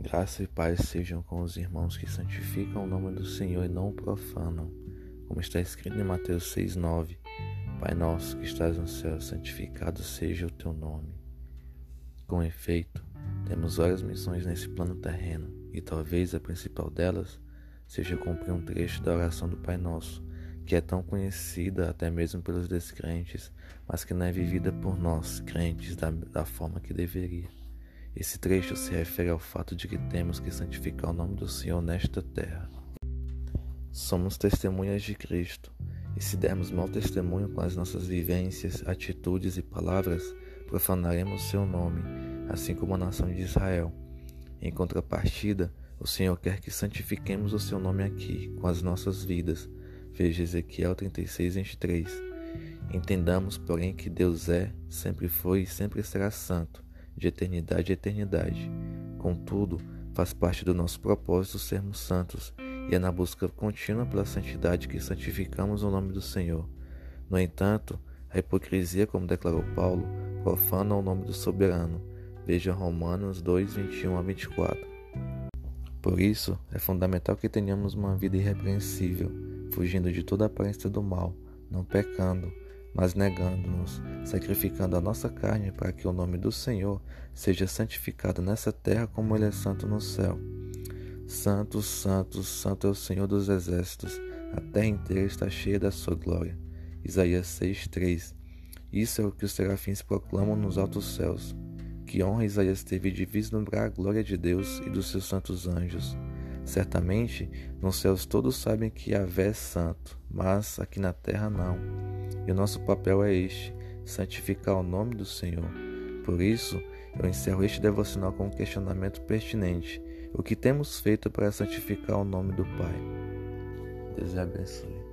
Graça e paz sejam com os irmãos que santificam o nome do Senhor e não o profanam, como está escrito em Mateus 6,9: Pai nosso que estás no céu, santificado seja o teu nome. Com efeito, temos várias missões nesse plano terreno, e talvez a principal delas seja cumprir um trecho da oração do Pai Nosso, que é tão conhecida até mesmo pelos descrentes, mas que não é vivida por nós, crentes, da, da forma que deveria. Esse trecho se refere ao fato de que temos que santificar o nome do Senhor nesta terra. Somos testemunhas de Cristo, e se dermos mau testemunho com as nossas vivências, atitudes e palavras, profanaremos seu nome, assim como a nação de Israel. Em contrapartida, o Senhor quer que santifiquemos o seu nome aqui, com as nossas vidas. Veja Ezequiel 36, 23. Entendamos, porém, que Deus é, sempre foi e sempre será santo de eternidade a eternidade. Contudo, faz parte do nosso propósito sermos santos, e é na busca contínua pela santidade que santificamos o nome do Senhor. No entanto, a hipocrisia, como declarou Paulo, profana o nome do soberano. Veja Romanos 2, 21 a 24. Por isso, é fundamental que tenhamos uma vida irrepreensível, fugindo de toda aparência do mal, não pecando, mas negando-nos, sacrificando a nossa carne para que o nome do Senhor seja santificado nessa terra como ele é santo no céu. Santo, santo, santo é o Senhor dos exércitos, a terra inteira está cheia da sua glória. Isaías 6:3. Isso é o que os serafins proclamam nos altos céus. Que honra Isaías teve de vislumbrar a glória de Deus e dos seus santos anjos. Certamente, nos céus todos sabem que Yahvé é santo, mas aqui na terra não. E o nosso papel é este: santificar o nome do Senhor. Por isso, eu encerro este devocional com um questionamento pertinente: o que temos feito para santificar o nome do Pai? Deus abençoe.